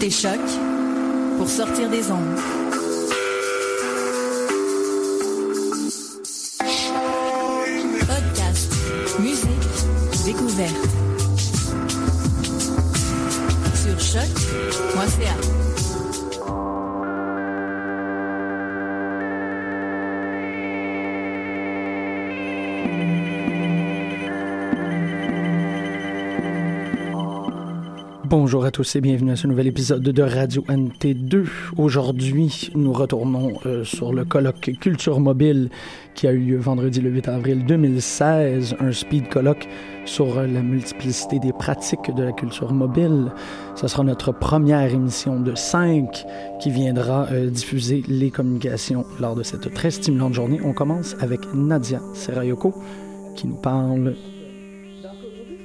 écoutez Choc pour sortir des ondes. Podcast, musique, découverte. Sur choc.ca. Bonjour à tous et bienvenue à ce nouvel épisode de Radio NT2. Aujourd'hui, nous retournons euh, sur le colloque Culture Mobile qui a eu lieu vendredi le 8 avril 2016, un speed colloque sur la multiplicité des pratiques de la culture mobile. Ce sera notre première émission de cinq qui viendra euh, diffuser les communications lors de cette très stimulante journée. On commence avec Nadia Serayoko qui nous parle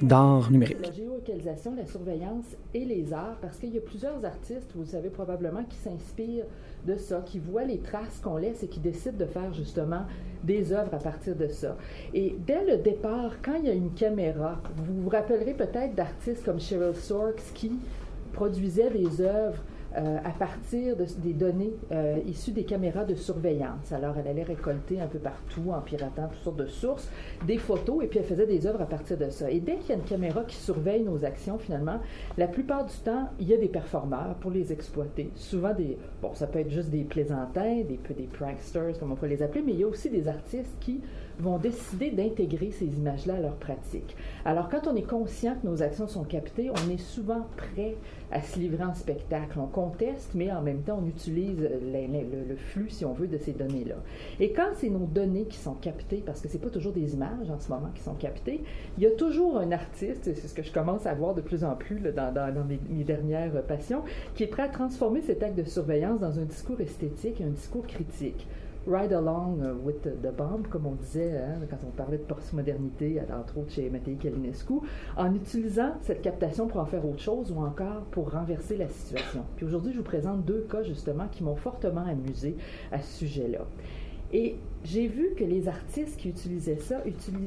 d'art numérique la surveillance et les arts, parce qu'il y a plusieurs artistes, vous le savez probablement, qui s'inspirent de ça, qui voient les traces qu'on laisse et qui décident de faire justement des œuvres à partir de ça. Et dès le départ, quand il y a une caméra, vous vous rappellerez peut-être d'artistes comme Cheryl Sorks qui produisaient des œuvres euh, à partir de, des données euh, issues des caméras de surveillance. Alors, elle allait récolter un peu partout, en piratant toutes sortes de sources, des photos, et puis elle faisait des œuvres à partir de ça. Et dès qu'il y a une caméra qui surveille nos actions, finalement, la plupart du temps, il y a des performeurs pour les exploiter. Souvent des, bon, ça peut être juste des plaisantins, des, des pranksters, comme on peut les appeler, mais il y a aussi des artistes qui vont décider d'intégrer ces images-là à leur pratique. Alors, quand on est conscient que nos actions sont captées, on est souvent prêt à se livrer en spectacle. On conteste, mais en même temps, on utilise le, flux, si on veut, de ces données-là. Et quand c'est nos données qui sont captées, parce que c'est pas toujours des images en ce moment qui sont captées, il y a toujours un artiste, c'est ce que je commence à voir de plus en plus là, dans mes, mes, dernières passions, qui est prêt à transformer cet acte de surveillance dans un discours esthétique et un discours critique ride along with the bomb, comme on disait hein, quand on parlait de postmodernité, entre autres chez Mattei Kalinescu, en utilisant cette captation pour en faire autre chose ou encore pour renverser la situation. Puis aujourd'hui, je vous présente deux cas justement qui m'ont fortement amusé à ce sujet-là. Et j'ai vu que les artistes qui utilisaient ça,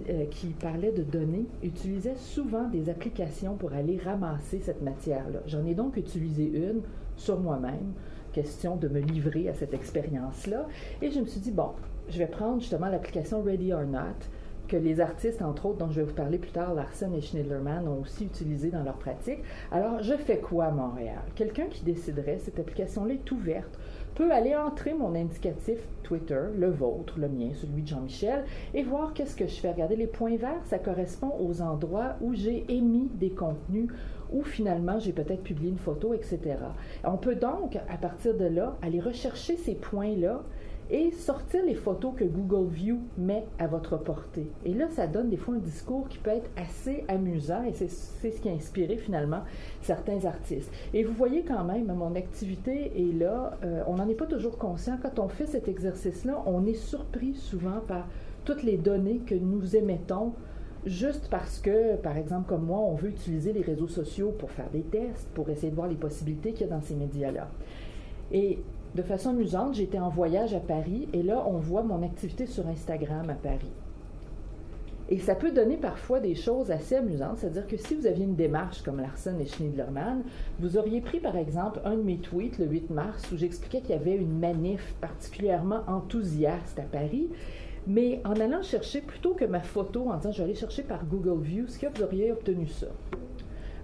euh, qui parlaient de données, utilisaient souvent des applications pour aller ramasser cette matière-là. J'en ai donc utilisé une sur moi-même question de me livrer à cette expérience-là. Et je me suis dit, bon, je vais prendre justement l'application Ready or Not, que les artistes, entre autres, dont je vais vous parler plus tard, Larsen et Schneiderman, ont aussi utilisé dans leur pratique. Alors, je fais quoi à Montréal? Quelqu'un qui déciderait, cette application-là est ouverte, peut aller entrer mon indicatif Twitter, le vôtre, le mien, celui de Jean-Michel, et voir qu'est-ce que je fais. Regardez, les points verts, ça correspond aux endroits où j'ai émis des contenus ou finalement j'ai peut-être publié une photo, etc. On peut donc, à partir de là, aller rechercher ces points-là et sortir les photos que Google View met à votre portée. Et là, ça donne des fois un discours qui peut être assez amusant et c'est ce qui a inspiré finalement certains artistes. Et vous voyez quand même, mon activité est là, euh, on n'en est pas toujours conscient. Quand on fait cet exercice-là, on est surpris souvent par toutes les données que nous émettons juste parce que, par exemple, comme moi, on veut utiliser les réseaux sociaux pour faire des tests, pour essayer de voir les possibilités qu'il y a dans ces médias-là. Et de façon amusante, j'étais en voyage à Paris et là, on voit mon activité sur Instagram à Paris. Et ça peut donner parfois des choses assez amusantes, c'est-à-dire que si vous aviez une démarche comme Larsen et Schneiderman, vous auriez pris par exemple un de mes tweets le 8 mars où j'expliquais qu'il y avait une manif particulièrement enthousiaste à Paris mais en allant chercher, plutôt que ma photo, en disant je vais aller chercher par Google View, ce que vous auriez obtenu ça?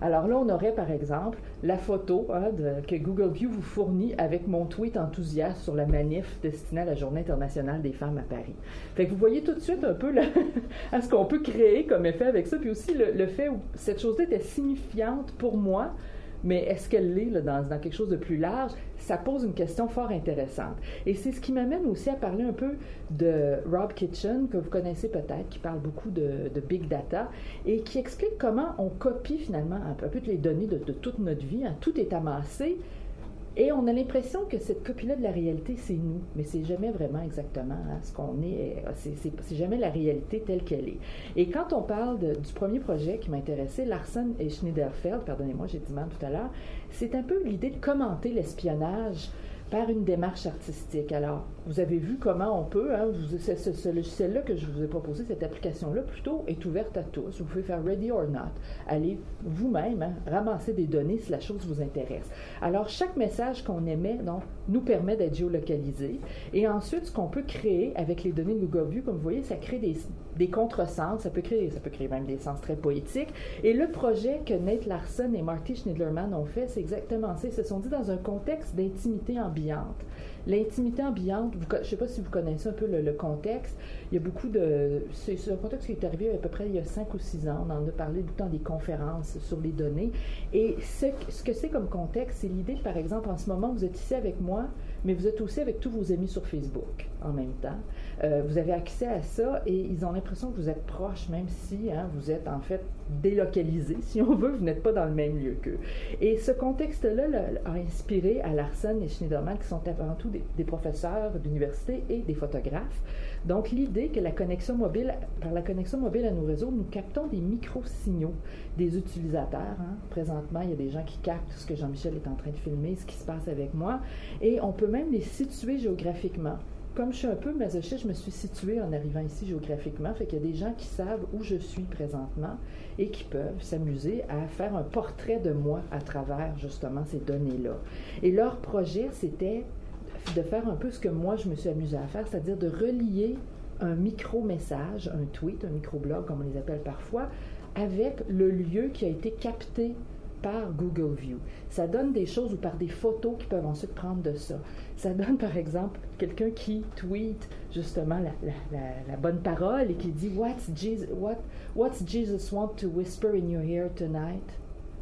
Alors là, on aurait par exemple la photo hein, que Google View vous fournit avec mon tweet enthousiaste sur la manif destinée à la Journée internationale des femmes à Paris. Fait vous voyez tout de suite un peu à ce qu'on peut créer comme effet avec ça, puis aussi le, le fait où cette chose-là était signifiante pour moi, mais est-ce qu'elle l'est dans, quelque chose de plus large? Ça pose une question fort intéressante. Et c'est ce qui m'amène aussi à parler un peu de Rob Kitchen, que vous connaissez peut-être, qui parle beaucoup de, big data et qui explique comment on copie finalement un peu, les données de, de toute notre vie. Hein. Tout est amassé et on a l'impression que cette copie-là de la réalité, c'est nous, mais c'est jamais vraiment exactement hein, ce qu'on est. C'est jamais la réalité telle qu'elle est. Et quand on parle du premier projet qui m'intéressait, Larsen et Schneiderfeld, pardonnez-moi, j'ai dit mal tout à l'heure, c'est un peu l'idée de commenter l'espionnage par une démarche artistique. Alors, vous avez vu comment on peut, hein, ce, logiciel-là que je vous ai proposé, cette application-là, plutôt, est ouverte à tous. Vous pouvez faire Ready or Not. Allez vous-même hein, ramasser des données si la chose vous intéresse. Alors, chaque message qu'on émet donc, nous permet d'être géolocalisé. Et ensuite, ce qu'on peut créer avec les données de Google View, comme vous voyez, ça crée des, des contresens, ça peut, créer, ça peut créer même des sens très poétiques. Et le projet que Nate Larson et Marty Schneiderman ont fait, c'est exactement ça. Ils se sont dit dans un contexte d'intimité ambiante. L'intimité ambiante, je ne sais pas si vous connaissez un peu le, contexte, il y a beaucoup de... C'est un contexte qui est arrivé à peu près il y a cinq ou six ans. On en a parlé tout le temps des conférences sur les données. Et ce, ce que c'est comme contexte, c'est l'idée, par exemple, en ce moment, vous êtes ici avec moi, mais vous êtes aussi avec tous vos amis sur Facebook en même temps. Euh, vous avez accès à ça et ils ont l'impression que vous êtes proches, même si hein, vous êtes en fait délocalisé, si on veut, vous n'êtes pas dans le même lieu qu'eux. Et ce contexte-là a inspiré à Larsen et Schneiderman, qui sont avant tout des, des professeurs d'université et des photographes. Donc, l'idée que la connexion mobile, par la connexion mobile à nos réseaux, nous captons des micro-signaux des utilisateurs. Hein. Présentement, il y a des gens qui captent ce que Jean-Michel est en train de filmer, ce qui se passe avec moi, et on peut même les situer géographiquement comme je suis un peu masochiste, je me suis située en arrivant ici géographiquement. Fait qu'il y a des gens qui savent où je suis présentement et qui peuvent s'amuser à faire un portrait de moi à travers justement ces données-là. Et leur projet, c'était de faire un peu ce que moi je me suis amusée à faire, c'est-à-dire de relier un micro-message, un tweet, un micro-blog comme on les appelle parfois, avec le lieu qui a été capté par Google View. Ça donne des choses ou par des photos qui peuvent ensuite prendre de ça. Ça donne par exemple quelqu'un qui tweet justement la, la, la, la, bonne parole et qui dit What's Jesus, what, what's Jesus want to whisper in your ear tonight?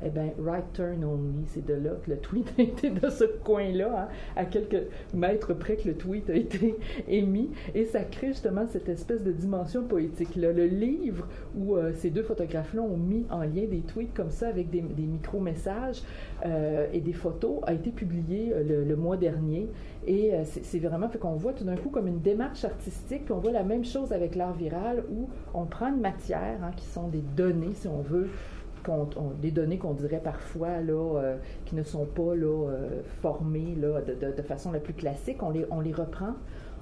Eh bien, right turn only, c'est de là que le tweet a été de ce coin-là, hein, à quelques mètres près que le tweet a été émis, et ça crée justement cette espèce de dimension poétique-là. Le livre où euh, ces deux photographes-là ont mis en lien des tweets comme ça avec des, des micro-messages euh, et des photos a été publié euh, le, mois dernier, et c'est vraiment fait qu'on voit tout d'un coup comme une démarche artistique, puis on voit la même chose avec l'art viral où on prend une matière hein, qui sont des données, si on veut, on, des données qu'on dirait parfois là, euh, qui ne sont pas là, euh, formées de, façon la plus classique, on les, reprend,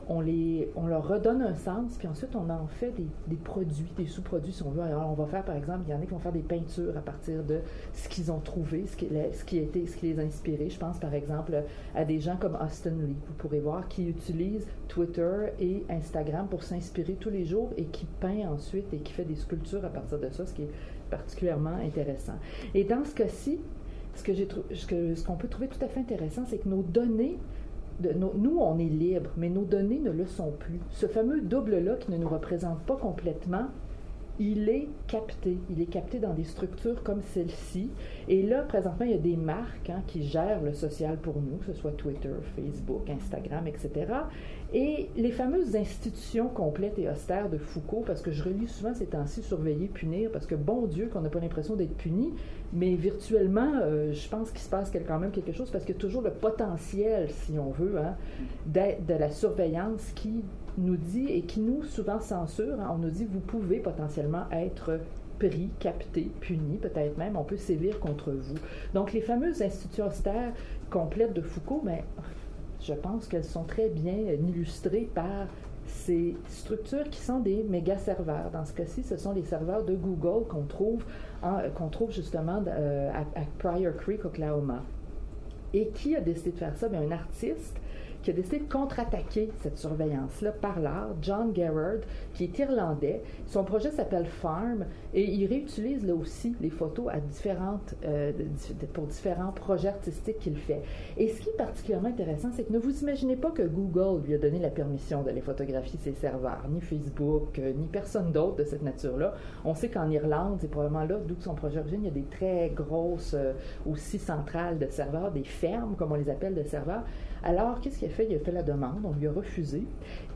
on, les, leur redonne un sens, puis ensuite on en fait des, produits, des sous-produits si on veut. Alors on va faire par exemple, il y en a qui vont faire des peintures à partir de ce qu'ils ont trouvé, ce qui, ce qui, qui les a inspirés. Je pense par exemple à des gens comme Austin Lee, vous pourrez voir, qui utilisent Twitter et Instagram pour s'inspirer tous les jours et qui peint ensuite et qui fait des sculptures à partir de ça, ce qui particulièrement intéressant. Et dans ce cas-ci, ce qu'on ce qu'on peut trouver tout à fait intéressant, c'est que nos données nous, on est libre, mais nos données ne le sont plus. Ce fameux double-là qui ne nous représente pas complètement, il est capté. Il est capté dans des structures comme celle-ci. Et là, présentement, il y a des marques hein, qui gèrent le social pour nous, que ce soit Twitter, Facebook, Instagram, etc. Et les fameuses institutions complètes et austères de Foucault, parce que je relis souvent ces temps-ci surveiller, punir, parce que bon Dieu qu'on n'a pas l'impression d'être puni, mais virtuellement, euh, je pense qu'il se passe quand même quelque chose, parce a toujours le potentiel, si on veut, hein, de la surveillance qui nous dit et qui nous souvent censure. Hein, on nous dit vous pouvez potentiellement être pris, capté, puni, peut-être même, on peut sévir contre vous. Donc les fameuses institutions austères complètes de Foucault, mais je pense qu'elles sont très bien illustrées par ces structures qui sont des méga serveurs. Dans ce cas-ci, ce sont les serveurs de Google qu'on trouve, qu'on trouve justement euh, à, à Pryor Creek, Oklahoma. Et qui a décidé de faire ça? Bien, un artiste qui a décidé de contre-attaquer cette surveillance-là par l'art, John Gerard, qui est irlandais. Son projet s'appelle Farm et il réutilise là aussi les photos à différentes, euh, pour différents projets artistiques qu'il fait. Et ce qui est particulièrement intéressant, c'est que ne vous imaginez pas que Google lui a donné la permission d'aller photographier ses serveurs, ni Facebook, euh, ni personne d'autre de cette nature-là. On sait qu'en Irlande, c'est probablement là d'où son projet origine, il y a des très grosses, euh, aussi centrales de serveurs, des fermes, comme on les appelle, de serveurs. Alors, qu'est-ce qu'il a fait? Il a fait la demande, on lui a refusé.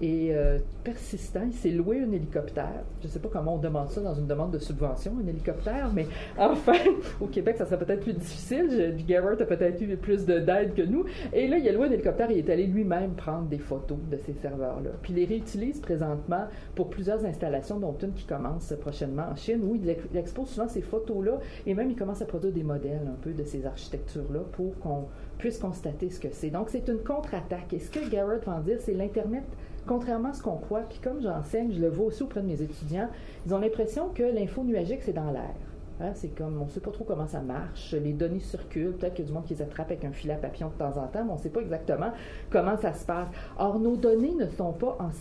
Et euh, persistant, il s'est loué un hélicoptère. Je ne sais pas comment on demande ça dans une demande de subvention, un hélicoptère, mais enfin, au Québec, ça serait peut-être plus difficile. Garrett a peut-être eu plus d'aide que nous. Et là, il a loué un hélicoptère et il est allé lui-même prendre des photos de ces serveurs-là. Puis il les réutilise présentement pour plusieurs installations, dont une qui commence prochainement en Chine, où il expose souvent ces photos-là et même il commence à produire des modèles un peu de ces architectures-là pour qu'on puisse constater ce que c'est. Donc, c'est une contre-attaque. Et ce que Garrett va en dire, c'est l'Internet, contrairement à ce qu'on croit, puis comme j'enseigne, je le vois aussi auprès de mes étudiants, ils ont l'impression que l'info nuagique, c'est dans l'air. Hein, c'est comme, on ne sait pas trop comment ça marche. Les données circulent. Peut-être qu'il y a du monde qui les attrape avec un filet à papillon de temps en temps, mais on ne sait pas exactement comment ça se passe. Or, nos données ne sont pas en,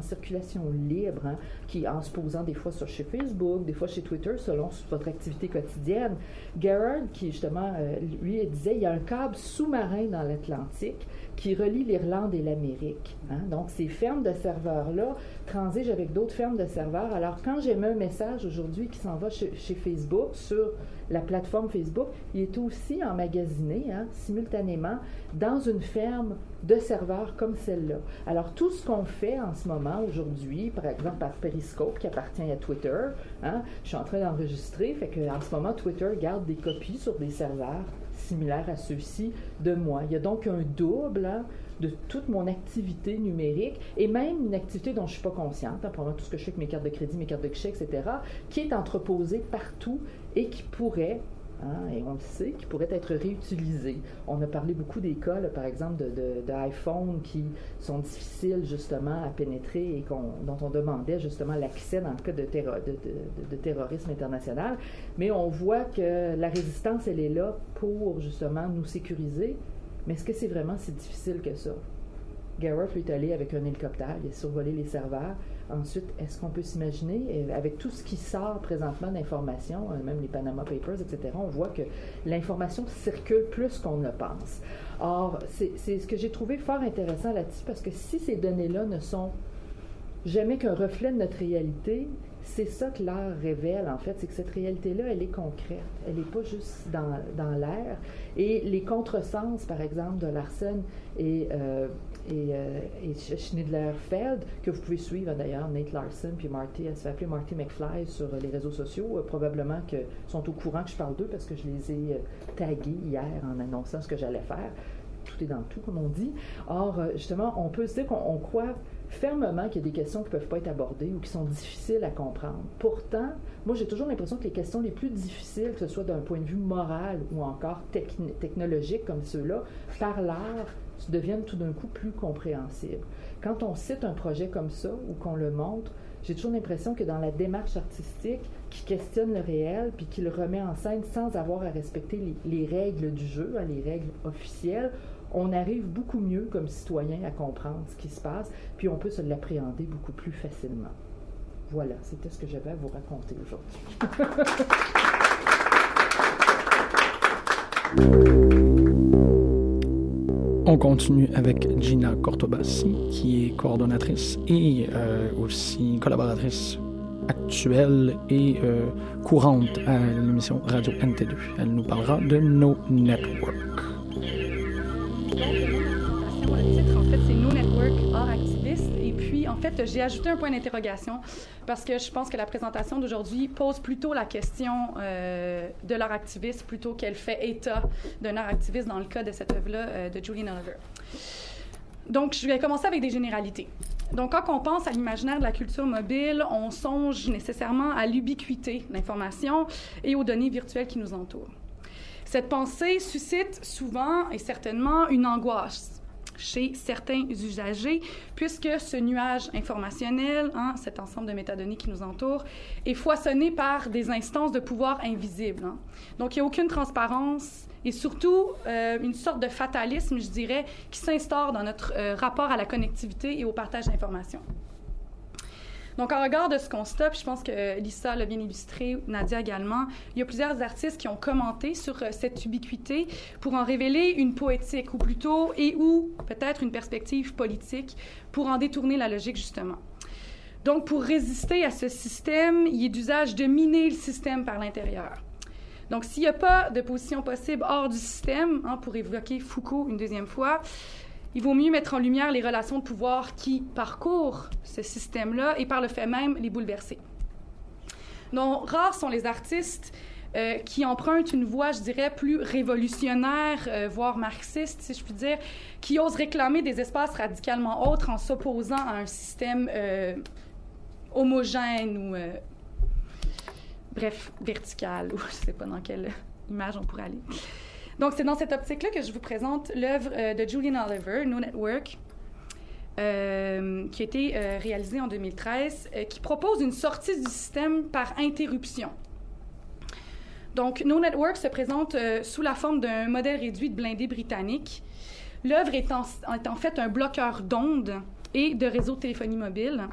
circulation libre, hein, qui, en se posant des fois sur chez Facebook, des fois chez Twitter, selon votre activité quotidienne. Gerard, qui justement, euh, lui, disait, il y a un câble sous-marin dans l'Atlantique qui relie l'Irlande et l'Amérique. Hein. Donc, ces fermes de serveurs-là transigent avec d'autres fermes de serveurs. Alors, quand j'ai mis un message aujourd'hui qui s'en va chez, Facebook, sur la plateforme Facebook, il est aussi emmagasiné hein, simultanément dans une ferme de serveurs comme celle-là. Alors, tout ce qu'on fait en ce moment, aujourd'hui, par exemple par Periscope, qui appartient à Twitter, hein, je suis en train d'enregistrer, fait qu'en ce moment, Twitter garde des copies sur des serveurs similaire à ceux-ci de moi. Il y a donc un double hein, de toute mon activité numérique et même une activité dont je ne suis pas consciente, hein, pendant tout ce que je fais avec mes cartes de crédit, mes cartes de chèque, etc., qui est entreposée partout et qui pourrait Hein, et on le sait, qui pourrait être réutilisé. On a parlé beaucoup des cas, par exemple, d'iPhone de, qui sont difficiles justement à pénétrer et dont on demandait justement l'accès dans le cas de, de, terrorisme international. Mais on voit que la résistance, elle est là pour justement nous sécuriser. Mais est-ce que c'est vraiment si difficile que ça? Gareth est allé avec un hélicoptère, il a survolé les serveurs. Ensuite, est-ce qu'on peut s'imaginer, euh, avec tout ce qui sort présentement d'informations, euh, même les Panama Papers, etc., on voit que l'information circule plus qu'on ne pense. Or, c'est ce que j'ai trouvé fort intéressant là-dessus, parce que si ces données-là ne sont jamais qu'un reflet de notre réalité, c'est ça que l'art révèle, en fait, c'est que cette réalité-là, elle est concrète. Elle n'est pas juste dans, dans l'air. Et les contresens, par exemple, de Larsen et, euh, et, euh, et, que vous pouvez suivre d'ailleurs, Nate Larson puis Marty, elle se fait appeler Marty McFly sur les réseaux sociaux, euh, probablement que sont au courant que je parle d'eux parce que je les ai euh, tagués hier en annonçant ce que j'allais faire. Tout est dans tout, comme on dit. Or, justement, on peut se dire qu'on croit fermement qu'il y a des questions qui ne peuvent pas être abordées ou qui sont difficiles à comprendre. Pourtant, moi, j'ai toujours l'impression que les questions les plus difficiles, que ce soit d'un point de vue moral ou encore technologique comme ceux-là, par l'art, deviennent tout d'un coup plus compréhensibles. Quand on cite un projet comme ça ou qu'on le montre, j'ai toujours l'impression que dans la démarche artistique qui questionne le réel puis qui le remet en scène sans avoir à respecter les, règles du jeu, hein, les règles officielles, on arrive beaucoup mieux comme citoyen à comprendre ce qui se passe, puis on peut se l'appréhender beaucoup plus facilement. Voilà, c'était ce que j'avais à vous raconter aujourd'hui. On continue avec Gina Cortobassi, qui est coordonnatrice et euh, aussi collaboratrice actuelle et euh, courante à l'émission Radio NT2. Elle nous parlera de No Network. J'ai ajouté un point d'interrogation parce que je pense que la présentation d'aujourd'hui pose plutôt la question euh, de l'art activiste plutôt qu'elle fait état d'un art activiste dans le cas de cette œuvre-là euh, de Julie Oliver. Donc, je vais commencer avec des généralités. Donc, quand on pense à l'imaginaire de la culture mobile, on songe nécessairement à l'ubiquité de l'information et aux données virtuelles qui nous entourent. Cette pensée suscite souvent et certainement une angoisse chez certains usagers, puisque ce nuage informationnel, hein, cet ensemble de métadonnées qui nous entoure, est foisonné par des instances de pouvoir invisibles. Hein. Donc, il n'y a aucune transparence et surtout euh, une sorte de fatalisme, je dirais, qui s'instaure dans notre euh, rapport à la connectivité et au partage d'informations. Donc, en regard de ce constat, je pense que Lisa l'a bien illustré, Nadia également, il y a plusieurs artistes qui ont commenté sur euh, cette ubiquité pour en révéler une poétique, ou plutôt, et ou peut-être une perspective politique, pour en détourner la logique, justement. Donc, pour résister à ce système, il est d'usage de miner le système par l'intérieur. Donc, s'il n'y a pas de position possible hors du système, hein, pour évoquer Foucault une deuxième fois, il vaut mieux mettre en lumière les relations de pouvoir qui parcourent ce système-là et par le fait même les bouleverser. Donc, rares sont les artistes euh, qui empruntent une voie, je dirais, plus révolutionnaire, euh, voire marxiste, si je puis dire, qui osent réclamer des espaces radicalement autres en s'opposant à un système euh, homogène ou, bref, vertical, ou je ne sais pas dans quelle image on pourrait aller. Donc, c'est dans cette optique-là que je vous présente l'œuvre euh, de Julian Oliver, No Network, euh, qui a été euh, réalisée en 2013, qui propose une sortie du système par interruption. Donc, No Network se présente sous la forme d'un modèle réduit de blindé britannique. L'œuvre est, est, en fait un bloqueur d'ondes et de réseaux de téléphonie mobile.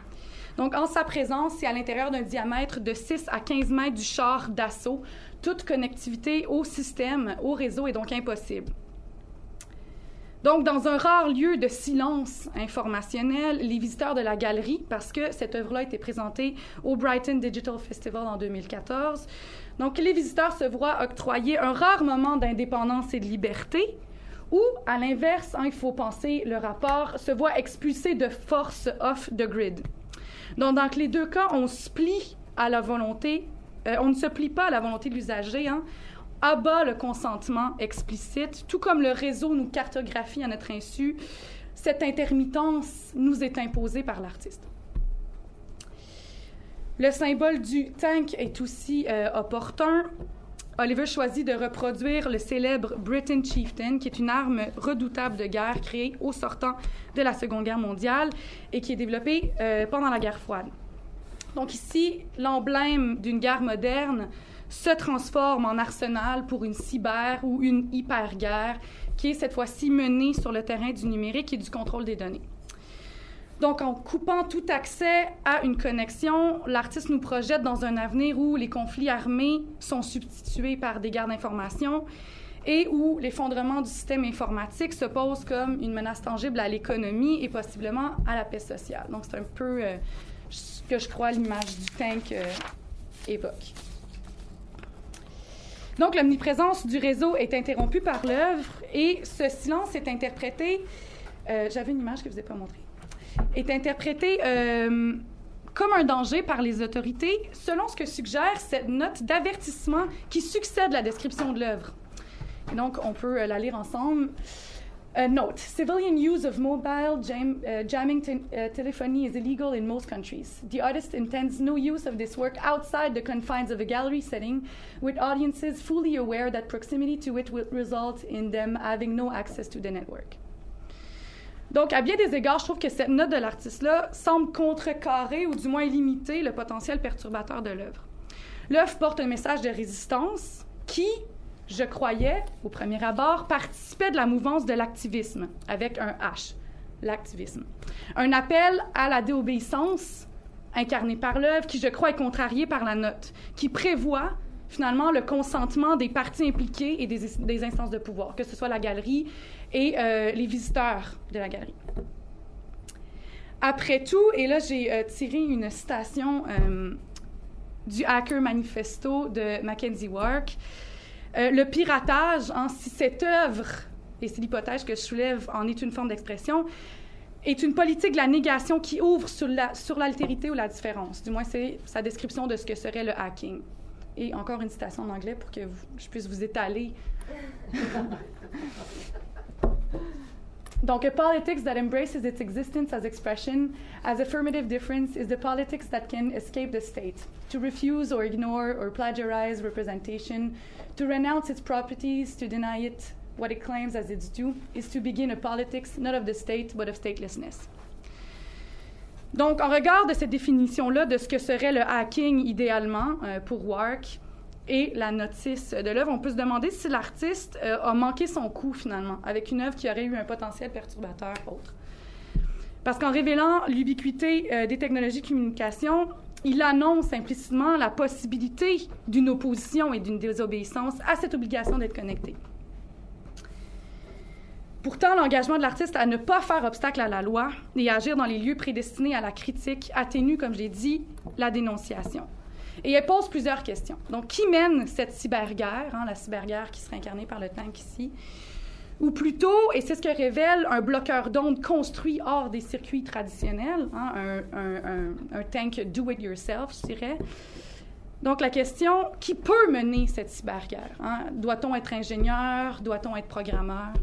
Donc, en sa présence, c'est à l'intérieur d'un diamètre de 6 à 15 mètres du char d'assaut toute connectivité au système, au réseau est donc impossible. Donc, dans un rare lieu de silence informationnel, les visiteurs de la galerie, parce que cette œuvre-là a été présentée au Brighton Digital Festival en 2014, donc les visiteurs se voient octroyer un rare moment d'indépendance et de liberté, ou, à l'inverse, hein, il faut penser le rapport, se voient expulsés de force off the grid. Donc, dans les deux cas, on se plie à la volonté euh, on ne se plie pas à la volonté de l'usager, hein, abat le consentement explicite, tout comme le réseau nous cartographie à notre insu, cette intermittence nous est imposée par l'artiste. Le symbole du tank est aussi euh, opportun. Oliver choisit de reproduire le célèbre Britain Chieftain, qui est une arme redoutable de guerre créée au sortant de la Seconde Guerre mondiale et qui est développée euh, pendant la guerre froide. Donc ici, l'emblème d'une guerre moderne se transforme en arsenal pour une cyber ou une hyper-guerre qui est cette fois-ci menée sur le terrain du numérique et du contrôle des données. Donc, en coupant tout accès à une connexion, l'artiste nous projette dans un avenir où les conflits armés sont substitués par des guerres d'information et où l'effondrement du système informatique se pose comme une menace tangible à l'économie et possiblement à la paix sociale. Donc, c'est un peu euh, ce que je crois l'image du tank euh, évoque. Donc, l'omniprésence du réseau est interrompue par l'œuvre et ce silence est interprété, euh, j'avais une image que je ne vous ai pas montrée, est interprété euh, comme un danger par les autorités selon ce que suggère cette note d'avertissement qui succède la description de l'œuvre. Donc, on peut la lire ensemble. Uh, note, civilian use of mobile jam, uh, jamming te telephony is illegal in most countries. The artist intends no use of this work outside the confines of a gallery setting, with audiences fully aware that proximity to it will result in them having no access to the network. Donc, à bien des égards, je trouve que cette note de l'artiste-là semble contrecarrer ou du moins limiter le potentiel perturbateur de l'œuvre. L'œuvre porte un message de résistance qui, je croyais, au premier abord, participait de la mouvance de l'activisme, avec un H, l'activisme. Un appel à la déobéissance incarné par l'œuvre, qui, je crois, est contrarié par la note, qui prévoit finalement le consentement des parties impliquées et des, instances de pouvoir, que ce soit la galerie et euh, les visiteurs de la galerie. Après tout, et là j'ai euh, tiré une citation euh, du Hacker Manifesto de Mackenzie euh, le piratage, si cette œuvre, et c'est l'hypothèse que je soulève, en est une forme d'expression, est une politique de la négation qui ouvre sur l'altérité ou la différence. Du moins, c'est sa description de ce que serait le hacking. Et encore une citation en anglais pour que je puisse vous étaler. Donc, a politics that embraces its existence as expression, as affirmative difference, is the politics that can escape the state. To refuse or ignore or plagiarize representation, to renounce its properties, to deny it what it claims as its due, is to begin a politics not of the state but of statelessness. Donc, en regard de cette définition-là de ce que serait le hacking idéalement euh, pour Wark, et la notice de l'œuvre, on peut se demander si l'artiste euh, a manqué son coup finalement avec une œuvre qui aurait eu un potentiel perturbateur autre. Parce qu'en révélant l'ubiquité euh, des technologies de communication, il annonce implicitement la possibilité d'une opposition et d'une désobéissance à cette obligation d'être connecté. Pourtant, l'engagement de l'artiste à ne pas faire obstacle à la loi et agir dans les lieux prédestinés à la critique atténue, comme je l'ai dit, la dénonciation. Et elle pose plusieurs questions. Donc, qui mène cette cyberguerre, hein, la cyberguerre qui serait incarnée par le tank ici? Ou plutôt, et c'est ce que révèle un bloqueur d'ondes construit hors des circuits traditionnels, hein, un, tank do-it-yourself, je dirais. Donc, la question, qui peut mener cette cyberguerre? Hein? Doit-on être ingénieur? Doit-on être programmeur?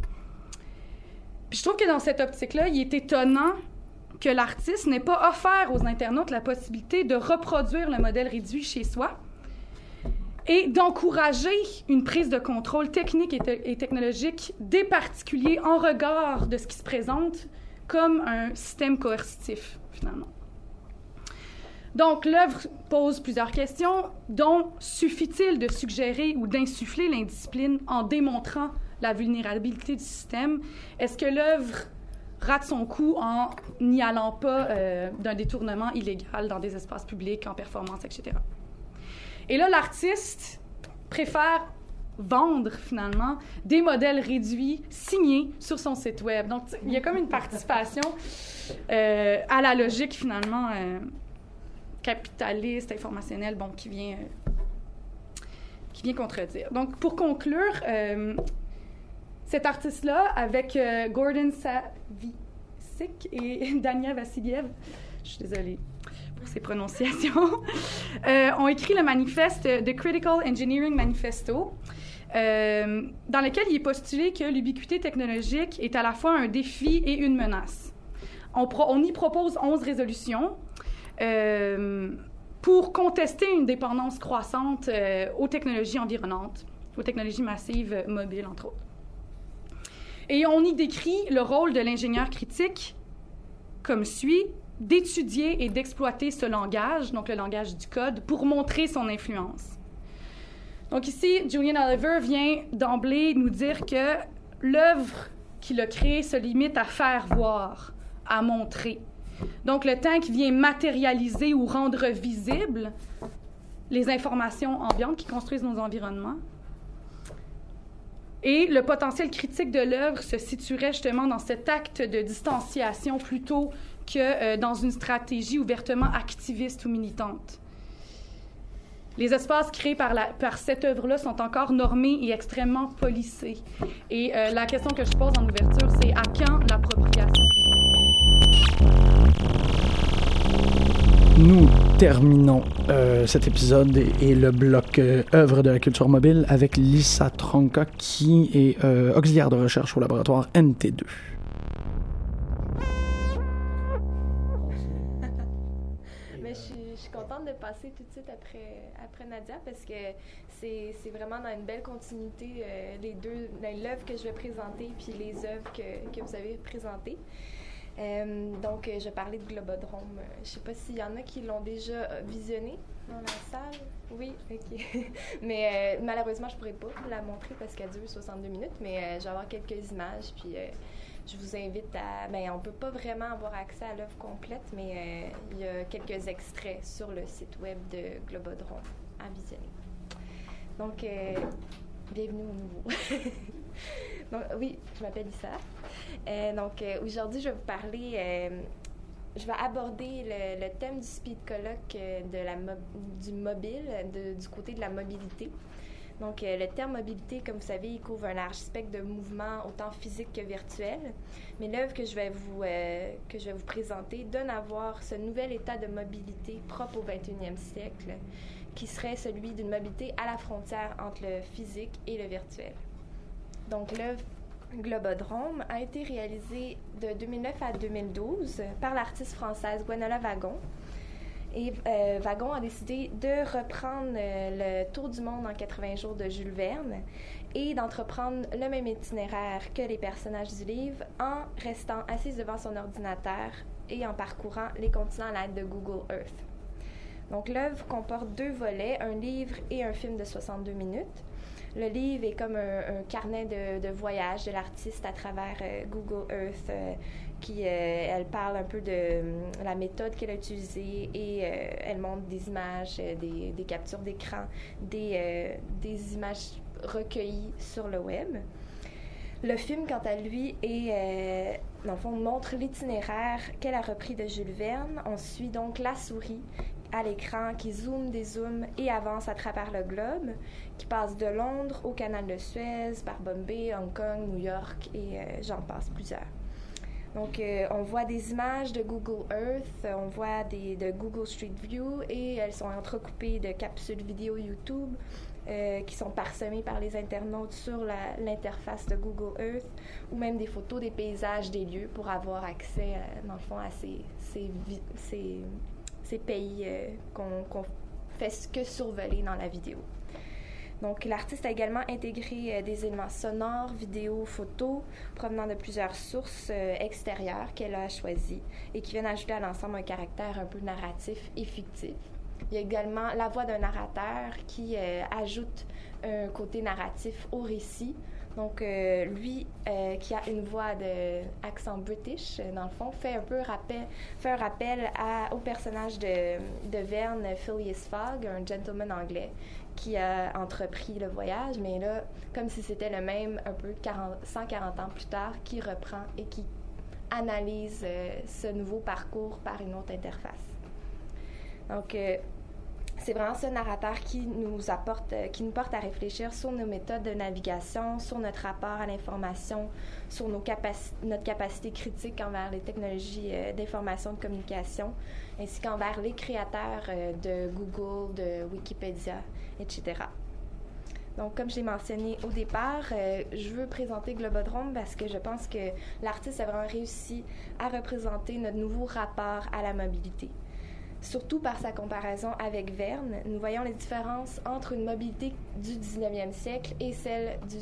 Puis je trouve que dans cette optique-là, il est étonnant que l'artiste n'ait pas offert aux internautes la possibilité de reproduire le modèle réduit chez soi et d'encourager une prise de contrôle technique et, technologique des particuliers en regard de ce qui se présente comme un système coercitif, finalement. Donc, l'œuvre pose plusieurs questions, dont suffit-il de suggérer ou d'insuffler l'indiscipline en démontrant la vulnérabilité du système? Est-ce que l'œuvre rate son coup en n'y allant pas euh, d'un détournement illégal dans des espaces publics, en performance, etc. Et là, l'artiste préfère vendre finalement des modèles réduits signés sur son site web. Donc, il y a comme une participation euh, à la logique finalement euh, capitaliste, informationnelle, bon, qui vient, qui vient contredire. Donc, pour conclure, cet artiste-là, avec euh, Gordon Savicsik et Dania Vassiliev, je suis désolée pour ces prononciations, euh, ont écrit le manifeste The Critical Engineering Manifesto, euh, dans lequel il est postulé que l'ubiquité technologique est à la fois un défi et une menace. On y propose 11 résolutions pour contester une dépendance croissante aux technologies environnantes, aux technologies massives mobiles, entre autres. Et on y décrit le rôle de l'ingénieur critique comme suit d'étudier et d'exploiter ce langage, donc le langage du code, pour montrer son influence. Donc ici, Julian Oliver vient d'emblée nous dire que l'œuvre qu'il a créée se limite à faire voir, à montrer. Donc le tank vient matérialiser ou rendre visible les informations ambiantes qui construisent nos environnements, et le potentiel critique de l'œuvre se situerait justement dans cet acte de distanciation plutôt que euh, dans une stratégie ouvertement activiste ou militante. Les espaces créés par, par cette œuvre-là sont encore normés et extrêmement policés. Et euh, la question que je pose en ouverture, c'est à quand l'appropriation Nous terminons euh, cet épisode et, le bloc euh, œuvre de la culture mobile avec Lisa Tronka qui est euh, auxiliaire de recherche au laboratoire NT2. Mais je, suis contente de passer tout de suite après, Nadia parce que c'est vraiment dans une belle continuité les deux, l'œuvre que je vais présenter puis les œuvres que vous avez présentées. Euh, donc, euh, je parlais de Globodrome. Euh, je sais pas s'il y en a qui l'ont déjà visionné dans la salle. Oui, ok. mais malheureusement, je pourrais pas la montrer parce qu'elle dure 62 minutes, mais je vais avoir quelques images, puis je vous invite à... Ben, on peut pas vraiment avoir accès à l'œuvre complète, mais il y a quelques extraits sur le site web de Globodrome à visionner. Donc, bienvenue au nouveau. oui, je m'appelle Issa. Euh, donc, euh, aujourd'hui, je vais vous parler, euh, je vais aborder le, thème du speed colloque du mobile, du côté de la mobilité. Donc, le terme mobilité, comme vous savez, il couvre un large spectre de mouvements, autant physiques que virtuels. Mais l'œuvre que je vais vous que je vais vous présenter donne à voir ce nouvel état de mobilité propre au 21e siècle, qui serait celui d'une mobilité à la frontière entre le physique et le virtuel. Donc, l'œuvre Globodrome a été réalisé de 2009 à 2012 par l'artiste française Gwenola Wagon. Et euh, a décidé de reprendre euh, le tour du monde en 80 jours de Jules Verne et d'entreprendre le même itinéraire que les personnages du livre en restant assise devant son ordinateur et en parcourant les continents à l'aide de Google Earth. Donc l'œuvre comporte deux volets, un livre et un film de 62 minutes. Le livre est comme un, carnet de, voyage de l'artiste à travers euh, Google Earth, euh, qui euh, elle parle un peu de la méthode qu'elle a utilisée et elle montre des images, des, captures d'écran, des, des images recueillies sur le web. Le film, quant à lui, est, dans le fond, montre l'itinéraire qu'elle a repris de Jules Verne. On suit donc la souris à l'écran qui zoome, dézoome et avance à travers le globe, qui passe de Londres au canal de Suez, par Bombay, Hong Kong, New York et euh, j'en passe plusieurs. Donc, euh, on voit des images de Google Earth, on voit des, de Google Street View et elles sont entrecoupées de capsules vidéo YouTube euh, qui sont parsemées par les internautes sur l'interface de Google Earth ou même des photos des paysages des lieux pour avoir accès, dans le fond, à ces, ces, ces ces pays euh, qu'on fait que survoler dans la vidéo. Donc, l'artiste a également intégré euh, des éléments sonores, vidéos, photos provenant de plusieurs sources euh, extérieures qu'elle a choisies et qui viennent ajouter à l'ensemble un caractère un peu narratif et fictif. Il y a également la voix d'un narrateur qui ajoute un côté narratif au récit donc, euh, lui, euh, qui a une voix de accent british, euh, dans le fond, fait un peu rappel, fait un rappel au personnage de, de Verne Phileas Fogg, un gentleman anglais, qui a entrepris le voyage, mais là, comme si c'était le même, un peu 40, 140 ans plus tard, qui reprend et qui analyse ce nouveau parcours par une autre interface. Donc, c'est vraiment ce narrateur qui nous apporte, euh, qui nous porte à réfléchir sur nos méthodes de navigation, sur notre rapport à l'information, sur nos notre capacité critique envers les technologies euh, d'information de communication, ainsi qu'envers les créateurs euh, de Google, de Wikipédia, etc. Donc, comme je l'ai mentionné au départ, je veux présenter Globodrome parce que je pense que l'artiste a vraiment réussi à représenter notre nouveau rapport à la mobilité. Surtout par sa comparaison avec Verne, nous voyons les différences entre une mobilité du 19e siècle et celle du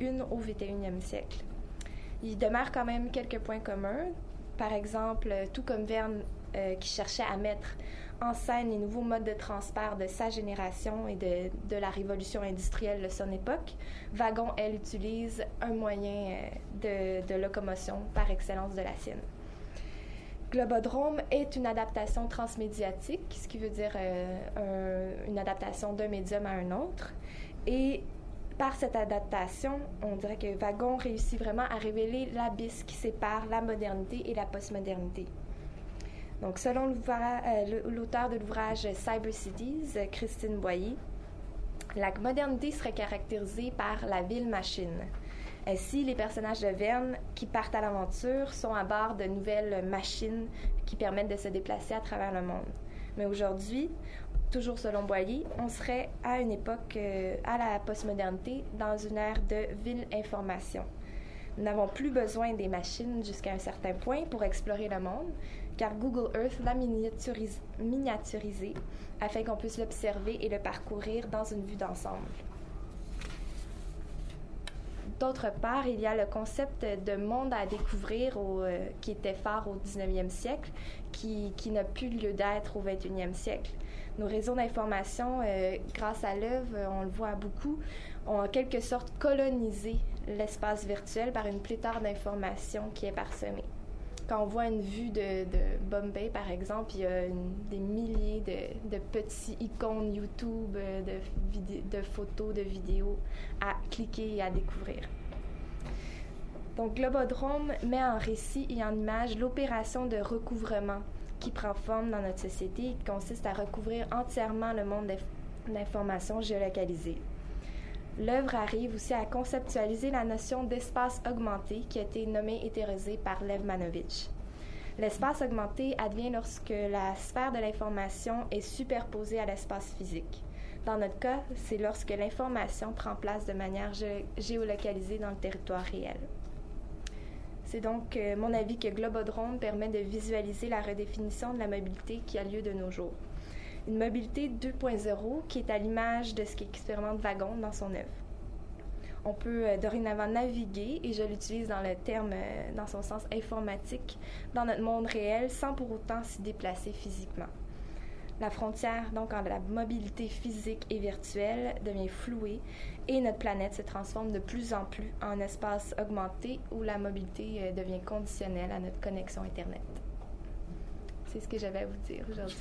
une au 21e siècle. Il demeure quand même quelques points communs. Par exemple, tout comme Verne euh, qui cherchait à mettre en scène les nouveaux modes de transport de sa génération et de, la industrielle de son époque, Wagon, elle, utilise un moyen euh, de, de locomotion par excellence de la sienne. Globodrome est une adaptation transmédiatique, ce qui veut dire euh, une adaptation d'un médium à un autre. Et par cette adaptation, on dirait que Wagon réussit vraiment à révéler l'abysse qui sépare la modernité et la postmodernité. Donc, selon euh, l'auteur de l'ouvrage Cyber Cities, Christine Boyer, la modernité serait caractérisée par la ville-machine. Ainsi, les personnages de Verne qui partent à l'aventure sont à bord de nouvelles machines qui permettent de se déplacer à travers le monde. Mais aujourd'hui, toujours selon Boyer, on serait à une époque, euh, à la postmodernité, dans une ère de ville-information. Nous n'avons plus besoin des machines jusqu'à un certain point pour explorer le monde, car Google Earth l'a miniaturisé afin qu'on puisse l'observer et le parcourir dans une vue d'ensemble. D'autre part, il y a le concept de monde à découvrir euh, qui était phare au 19e siècle, qui, n'a plus lieu d'être au 21e siècle. Nos réseaux d'information, euh, grâce à l'œuvre, on le voit beaucoup, ont en quelque sorte colonisé l'espace virtuel par une pléthore d'informations qui est parsemée. Quand on voit une vue de, Bombay, par exemple, il y a des milliers de, petits icônes YouTube, de, de photos, de vidéos à cliquer et à découvrir. Donc, Globodrome met en récit et en image l'opération de recouvrement qui prend forme dans notre société et qui consiste à recouvrir entièrement le monde d'informations géolocalisées. L'œuvre arrive aussi à conceptualiser la notion d'espace augmenté qui a été nommée et par Lev Manovich. L'espace augmenté advient lorsque la sphère de l'information est superposée à l'espace physique. Dans notre cas, c'est lorsque l'information prend place de manière géolocalisée dans le territoire réel. C'est donc euh, mon avis que Globodrome permet de visualiser la redéfinition de la mobilité qui a lieu de nos jours une mobilité 2.0 qui est à l'image de ce qu'expérimente Wagon dans son œuvre. On peut euh, dorénavant naviguer, et je l'utilise dans le terme, euh, dans son sens informatique, dans notre monde réel sans pour autant s'y déplacer physiquement. La frontière, donc, entre la mobilité physique et virtuelle devient flouée et notre planète se transforme de plus en plus en espace augmenté où la mobilité euh, devient conditionnelle à notre connexion Internet. C'est ce que j'avais à vous dire aujourd'hui.